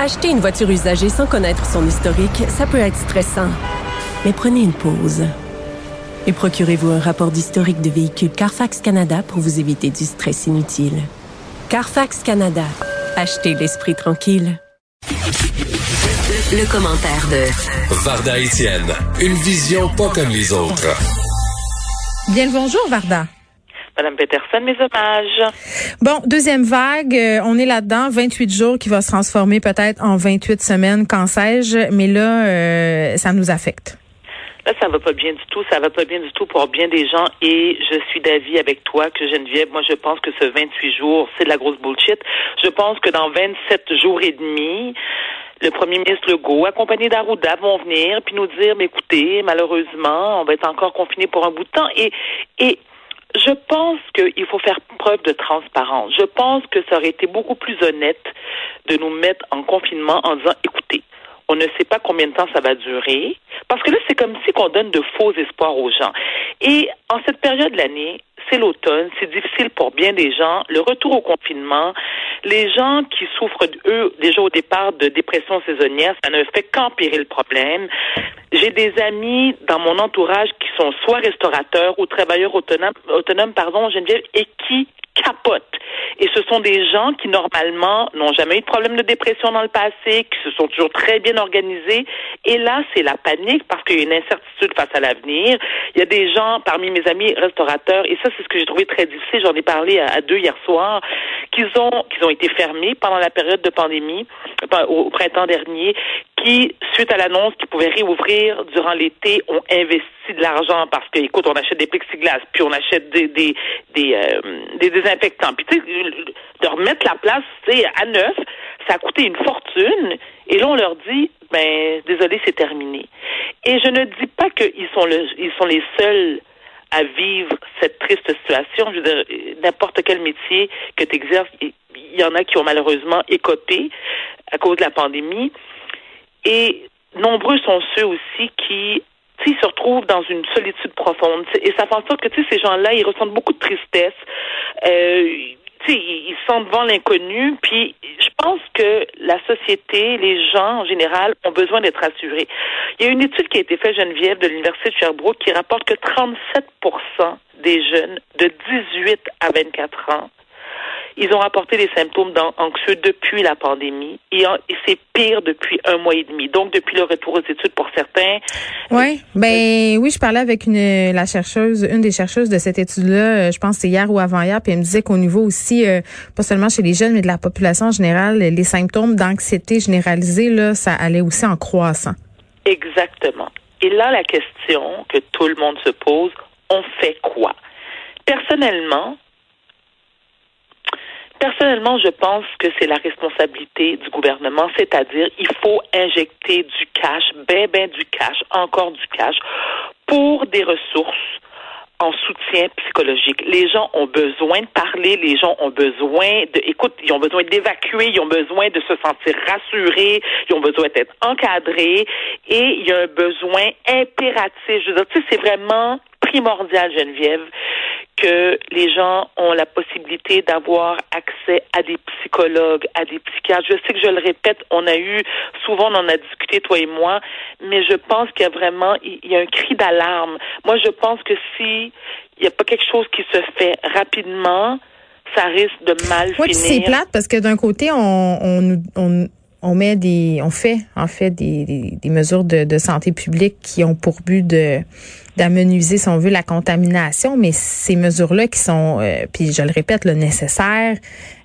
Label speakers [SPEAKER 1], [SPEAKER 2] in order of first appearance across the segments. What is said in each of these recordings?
[SPEAKER 1] Acheter une voiture usagée sans connaître son historique, ça peut être stressant. Mais prenez une pause. Et procurez-vous un rapport d'historique de véhicule Carfax Canada pour vous éviter du stress inutile. Carfax Canada. Achetez l'esprit tranquille.
[SPEAKER 2] Le, commentaire de
[SPEAKER 3] Varda Etienne. Une vision pas comme les autres.
[SPEAKER 4] Bien le bonjour, Varda.
[SPEAKER 5] Madame Peterson, mes hommages.
[SPEAKER 4] Bon, deuxième vague, euh, on est là-dedans, 28 jours qui va se transformer peut-être en 28 semaines, qu'en sais-je, mais là, euh, ça nous affecte.
[SPEAKER 5] Là, ça va pas bien du tout. Ça va pas bien du tout pour bien des gens. Et je suis d'avis avec toi que Geneviève, moi, je pense que ce 28 jours, c'est de la grosse bullshit. Je pense que dans 27 jours et demi, le premier ministre Legault, accompagné d'Arruda, vont venir puis nous dire, mais écoutez, malheureusement, on va être encore confiné pour un bout de temps. Et, et je pense qu'il faut faire preuve de transparence. Je pense que ça aurait été beaucoup plus honnête de nous mettre en confinement en disant, écoutez, on ne sait pas combien de temps ça va durer. Parce que là, c'est comme si qu'on donne de faux espoirs aux gens. Et en cette période de l'année, c'est l'automne, c'est difficile pour bien des gens. Le retour au confinement, les gens qui souffrent, eux, déjà au départ de dépression saisonnière, ça ne fait qu'empirer le problème. J'ai des amis dans mon entourage qui sont soit restaurateurs ou travailleurs autonomes, autonomes pardon, Geneviève, et qui capotent. Et ce sont des gens qui, normalement, n'ont jamais eu de problème de dépression dans le passé, qui se sont toujours très bien organisés. Et là, c'est la panique parce qu'il y a une incertitude face à l'avenir. Il y a des gens parmi mes amis restaurateurs, et ça, c'est ce que j'ai trouvé très difficile. J'en ai parlé à, deux hier soir, qu'ils ont, ont été fermés pendant la période de pandémie, au printemps dernier, qui, suite à l'annonce qu'ils pouvaient réouvrir durant l'été, ont investi de l'argent parce que, écoute, on achète des plexiglas, puis on achète des des des, euh, désinfectants, puis tu sais, de remettre la place, tu sais, à neuf, ça a coûté une fortune. Et là, on leur dit, ben, désolé, c'est terminé. Et je ne dis pas qu'ils sont le, ils sont les seuls à vivre cette triste situation. Je veux dire, n'importe quel métier que tu exerces, il y en a qui ont malheureusement écopé à cause de la pandémie. Et nombreux sont ceux aussi qui se retrouvent dans une solitude profonde. Et ça fait en sorte que ces gens-là, ils ressentent beaucoup de tristesse. Euh, ils sont devant l'inconnu, puis je pense que la société, les gens en général, ont besoin d'être rassurés. Il y a une étude qui a été faite, Geneviève, de l'Université de Sherbrooke, qui rapporte que 37% des jeunes de 18 à 24 ans ils ont rapporté des symptômes anxieux depuis la pandémie et, c'est pire depuis un mois et demi. Donc, depuis le retour aux études pour certains.
[SPEAKER 4] Oui, ben oui, je parlais avec une la chercheuse, une des chercheuses de cette étude-là, euh, je pense c'est hier ou avant-hier, puis elle me disait qu'au niveau aussi, euh, pas seulement chez les jeunes, mais de la population en général, les symptômes d'anxiété généralisée, là, ça allait aussi en croissant.
[SPEAKER 5] Exactement. Et là, la question que tout le monde se pose, on fait quoi? Personnellement, Personnellement, je pense que c'est la responsabilité du gouvernement, c'est-à-dire il faut injecter du cash, ben ben du cash, encore du cash, pour des ressources en soutien psychologique. Les gens ont besoin de parler, les gens ont besoin de, écoute, ils ont besoin d'évacuer, ils ont besoin de se sentir rassurés, ils ont besoin d'être encadrés et il y a un besoin impératif. Je veux dire, tu sais, c'est vraiment primordial, Geneviève, que les gens ont la possibilité d'avoir accès à des psychologues, à des psychiatres. Je sais que je le répète, on a eu, souvent on en a discuté, toi et moi, mais je pense qu'il y a vraiment, il y a un cri d'alarme. Moi, je pense que si il n'y a pas quelque chose qui se fait rapidement, ça risque de mal
[SPEAKER 4] finir. c'est plate parce que d'un côté, on, on, on on met des, on fait en fait des, des, mesures de, de, santé publique qui ont pour but de d'amenuiser, si on veut, la contamination, mais ces mesures-là qui sont, euh, puis je le répète, le nécessaire,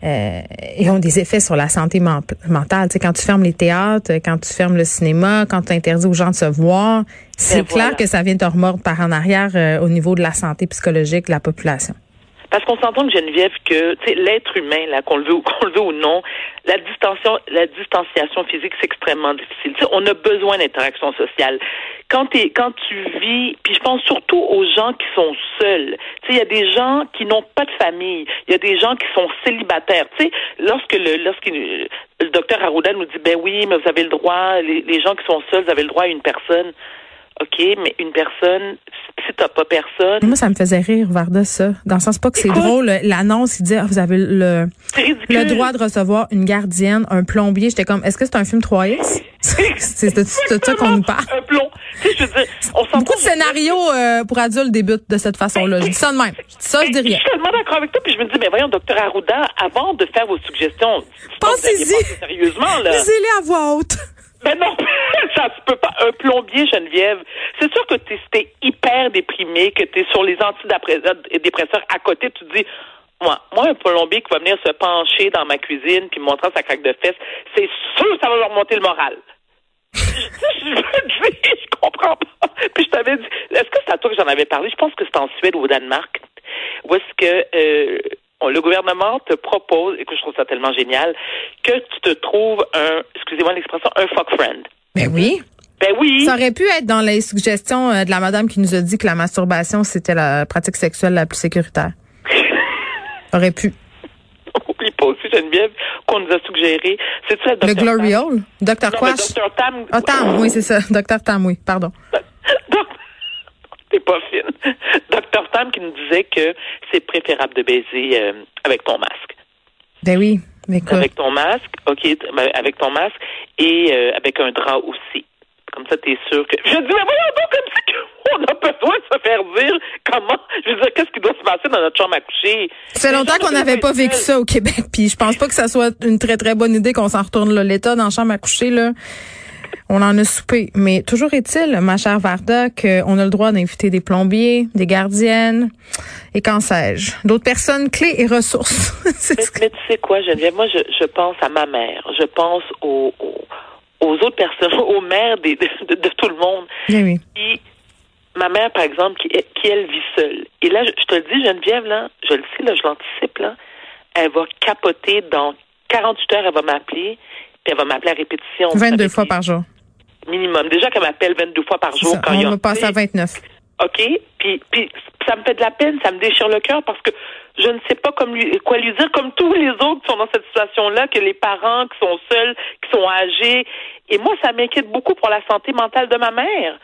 [SPEAKER 4] euh, et ont des effets sur la santé mentale. Tu sais, quand tu fermes les théâtres, quand tu fermes le cinéma, quand tu interdis aux gens de se voir, c'est ben clair que ça vient te remordre par en arrière euh, au niveau de la santé psychologique de la population.
[SPEAKER 5] Parce qu'on s'entend, Geneviève, que l'être humain, qu'on le veut, qu'on le veut ou non, la distanciation, physique, c'est extrêmement difficile. on a besoin d'interaction sociale. Quand, tu vis, puis je pense surtout aux gens qui sont seuls. Il y a des gens qui n'ont pas de famille. Il y a des gens qui sont célibataires. sais, lorsque le, lorsque le docteur Arruda nous dit, ben oui, mais vous avez le droit, les, les gens qui sont seuls, vous avez le droit à une personne. OK, mais une personne, si t'as pas personne.
[SPEAKER 4] Moi, ça me faisait rire, Varda, ça. Dans le sens pas que c'est drôle. L'annonce, il dit, ah, vous avez le, le droit de recevoir une gardienne, un plombier. J'étais comme, est-ce que c'est un film 3X? c'est de, ça qu'on nous parle.
[SPEAKER 5] Un plomb. Tu sais, je veux dire, on
[SPEAKER 4] Beaucoup de scénarios euh, pour adultes débutent de cette façon-là. Je dis ça de même. ça, je dis rien. Je
[SPEAKER 5] suis tellement d'accord avec toi, puis je me dis, mais voyons, docteur Arruda, avant de faire vos suggestions,
[SPEAKER 4] pensez-y.
[SPEAKER 5] Sérieusement, là.
[SPEAKER 4] Lisez-les à voix haute.
[SPEAKER 5] Ben non, ça se peut pas. Un plombier, Geneviève, c'est sûr que tu es hyper déprimé, que tu es sur les antidépresseurs à côté, tu te dis, moi, moi, un plombier qui va venir se pencher dans ma cuisine puis me montrer sa craque de fesses, c'est sûr que ça va leur monter le moral. je, je, je comprends pas. Puis je t'avais dit, est-ce que c'est à toi que j'en avais parlé? Je pense que c'est en Suède ou au Danemark. Où est-ce que euh, le gouvernement te propose, et que je trouve ça tellement génial, que tu te trouves un, excusez-moi l'expression, un fuck friend.
[SPEAKER 4] Ben oui.
[SPEAKER 5] Ben oui.
[SPEAKER 4] Ça aurait pu être dans les suggestions euh, de la madame qui nous a dit que la masturbation, c'était la pratique sexuelle la plus sécuritaire. Aurait pu.
[SPEAKER 5] Oublie pas aussi, Geneviève, qu'on nous a suggéré. C'est ça,
[SPEAKER 4] Le Glory Hole? Dr. Quash?
[SPEAKER 5] Dr. Tam.
[SPEAKER 4] Ah, Tam, oui, c'est ça. Dr. Tam, oui, pardon.
[SPEAKER 5] T'es pas fine. Dr. Tam qui nous disait que c'est préférable de baiser euh, avec ton masque.
[SPEAKER 4] Ben oui, mais quoi?
[SPEAKER 5] Avec ton masque, OK, ben, avec ton masque et euh, avec un drap aussi. Comme ça, t'es sûr que. Je dis, mais voyons donc, comme ça qu'on a besoin de se faire dire comment. Je veux dire, qu'est-ce qui doit se passer dans notre chambre à coucher?
[SPEAKER 4] Ça fait longtemps qu'on n'avait pas vécu ça au Québec, puis je pense pas que ça soit une très, très bonne idée qu'on s'en retourne là. L'État dans la chambre à coucher, là. On en a soupé. Mais toujours est-il, ma chère Varda, qu'on a le droit d'inviter des plombiers, des gardiennes et qu'en sais-je, d'autres personnes clés et ressources.
[SPEAKER 5] mais, tu sais quoi, Geneviève, moi, je, je pense à ma mère. Je pense aux, aux, autres personnes, aux mères de, de, tout le monde.
[SPEAKER 4] Oui,
[SPEAKER 5] ma mère, par exemple, qui, qui, elle vit seule. Et là, je, te le dis, Geneviève, là, je le sais, là, je l'anticipe, là, elle va capoter dans 48 heures, elle va m'appeler, puis elle va m'appeler à répétition.
[SPEAKER 4] 22 fois par jour
[SPEAKER 5] minimum. Déjà qu'elle m'appelle 22 fois par jour quand il y a.
[SPEAKER 4] On passe à 29.
[SPEAKER 5] OK? Puis, puis ça me fait de la peine, ça me déchire le cœur parce que je ne sais pas comme lui, quoi lui dire, comme tous les autres qui sont dans cette situation-là, que les parents qui sont seuls, qui sont âgés. Et moi, ça m'inquiète beaucoup pour la santé mentale de ma mère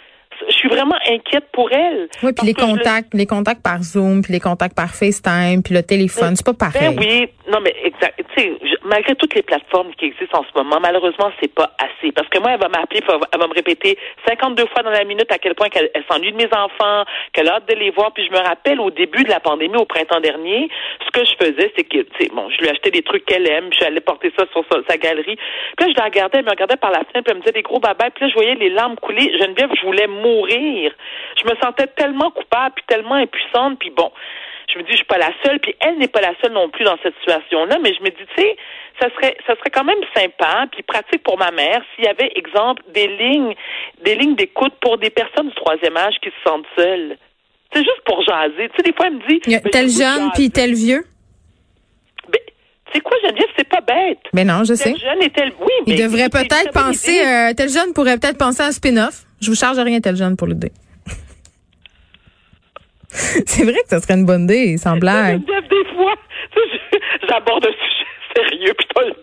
[SPEAKER 5] je suis vraiment inquiète pour elle.
[SPEAKER 4] Oui, puis les contacts, les contacts par Zoom, puis les contacts par FaceTime, puis le téléphone, c'est pas ben pareil.
[SPEAKER 5] Ben oui, non mais exact. Tu sais, malgré toutes les plateformes qui existent en ce moment, malheureusement, c'est pas assez. Parce que moi, elle va m'appeler, elle va me répéter 52 fois dans la minute à quel point qu'elle s'ennuie de mes enfants, qu'elle a hâte de les voir. Puis je me rappelle au début de la pandémie, au printemps dernier, ce que je faisais, c'est que, tu sais, bon, je lui achetais des trucs qu'elle aime, je suis allée porter ça sur sa, galerie. Puis là, je la regardais, elle me regardait par la fenêtre, puis elle me disait des gros babas. Puis là, je voyais les larmes couler. Geneviève, je voulais mourir. Je me sentais tellement coupable, puis tellement impuissante, puis bon je me dis, je suis pas la seule, puis elle n'est pas la seule non plus dans cette situation-là, mais je me dis, tu sais, ça serait, ça serait quand même sympa, puis pratique pour ma mère, s'il y avait, exemple, des lignes, des lignes d'écoute pour des personnes du troisième âge qui se sentent seules. C'est juste pour jaser. Tu sais, des fois, elle me dit.
[SPEAKER 4] tel jeune, puis tel vieux.
[SPEAKER 5] Ben, c'est quoi, Geneviève? C'est pas bête.
[SPEAKER 4] Mais non, je sais.
[SPEAKER 5] jeune et tel, oui,
[SPEAKER 4] Il devrait peut-être penser, euh, tel jeune pourrait peut-être penser à un spin-off. Je vous charge rien, tel jeune, pour l'idée. C'est vrai que ça serait une bonne idée, sans blague.
[SPEAKER 5] Des fois, j'aborde un sujet sérieux puis le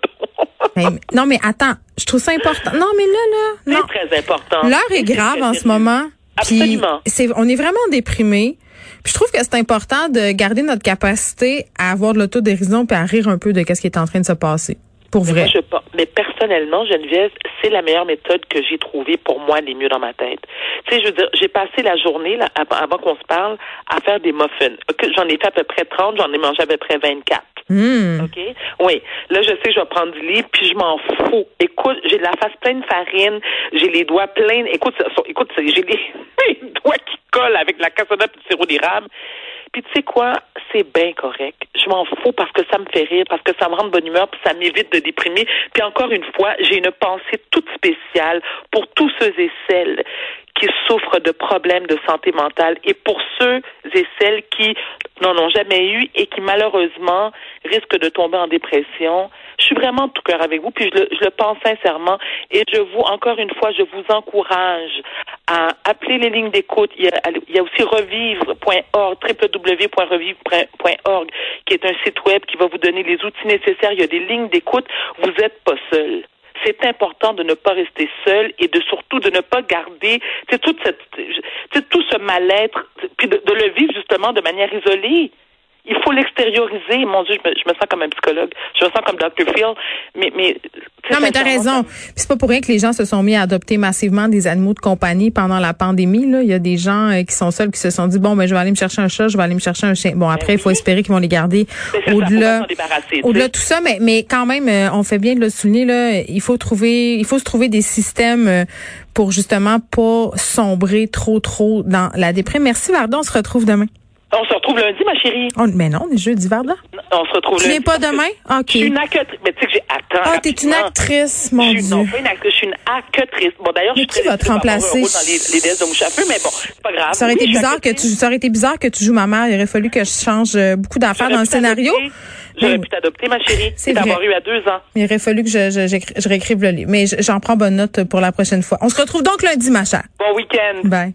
[SPEAKER 4] don. non, mais attends, je trouve ça important. Non, mais là, là.
[SPEAKER 5] C'est très important.
[SPEAKER 4] L'heure est grave en ce moment.
[SPEAKER 5] Absolument.
[SPEAKER 4] on est vraiment déprimé. Puis je trouve que c'est important de garder notre capacité à avoir de l'autodérision puis à rire un peu de ce qui est en train de se passer. Pour vrai.
[SPEAKER 5] Mais, moi, je, mais personnellement, Geneviève, c'est la meilleure méthode que j'ai trouvée pour moi, les mieux dans ma tête. Tu sais, je veux dire, j'ai passé la journée, là, avant, qu'on se parle, à faire des muffins. J'en ai fait à peu près 30, j'en ai mangé à peu près 24.
[SPEAKER 4] Hmm.
[SPEAKER 5] OK? Oui. Là, je sais que je vais prendre du lit, puis je m'en fous. Écoute, j'ai de la face pleine de farine, j'ai les doigts pleins. Écoute, écoute, j'ai les, les, doigts qui collent avec la cassonade et le sirop d'érable. Puis tu sais quoi, c'est bien correct. Je m'en fous parce que ça me fait rire, parce que ça me rend de bonne humeur, puis ça m'évite de déprimer. Puis encore une fois, j'ai une pensée toute spéciale pour tous ceux et celles qui souffrent de problèmes de santé mentale et pour ceux et celles qui n'en ont jamais eu et qui malheureusement risquent de tomber en dépression. Je suis vraiment de tout cœur avec vous, puis je le, je le pense sincèrement. Et je vous, encore une fois, je vous encourage à appeler les lignes d'écoute. Il, il, y a aussi revivre.org, www.revivre.org, qui est un site web qui va vous donner les outils nécessaires. Il y a des lignes d'écoute. Vous n'êtes pas seul. C'est important de ne pas rester seul et de surtout de ne pas garder toute cette, tout ce mal-être, puis de, le vivre justement de manière isolée il faut l'extérioriser. Mon Dieu, je me, je me, sens comme un psychologue. Je me sens comme Dr. Phil. Mais, mais
[SPEAKER 4] non, mais t'as raison. C'est pas pour rien que les gens se sont mis à adopter massivement des animaux de compagnie pendant la pandémie. Là. Il y a des gens euh, qui sont seuls qui se sont dit bon, ben je vais aller me chercher un chat, je vais aller me chercher un chien. Bon, ben après, il faut espérer qu'ils vont les garder au-delà, au-delà de tout ça. Mais, mais quand même, euh, on fait bien de le souligner. Là, il faut trouver, il faut se trouver des systèmes euh, pour justement pas sombrer trop, trop dans la déprime. Merci Vardon. On se retrouve demain.
[SPEAKER 5] On se retrouve lundi, ma chérie.
[SPEAKER 4] mais non, on est jeudi, Varda.
[SPEAKER 5] On se retrouve
[SPEAKER 4] lundi. Tu viens pas demain? OK.
[SPEAKER 5] Je suis une actrice. Mais tu sais que j'ai. Attends.
[SPEAKER 4] Ah, t'es une actrice, mon
[SPEAKER 5] je
[SPEAKER 4] Dieu.
[SPEAKER 5] Non, pas une actrice. Je suis une actrice. Bon, d'ailleurs, je suis
[SPEAKER 4] très. Qui va te remplacer?
[SPEAKER 5] Dans les, les déesses de mouche à feu, mais bon, c'est pas grave.
[SPEAKER 4] Ça aurait, été bizarre que tu, ça aurait été bizarre que tu joues ma mère. Il aurait fallu que je change euh, beaucoup d'affaires dans le scénario.
[SPEAKER 5] J'aurais pu t'adopter, ma chérie. C'est d'avoir eu à deux ans.
[SPEAKER 4] Il aurait fallu que je, je, je, je réécrive le livre. Mais j'en prends bonne note pour la prochaine fois. On se retrouve donc lundi, ma chère.
[SPEAKER 5] Bon week-end.
[SPEAKER 4] Bye.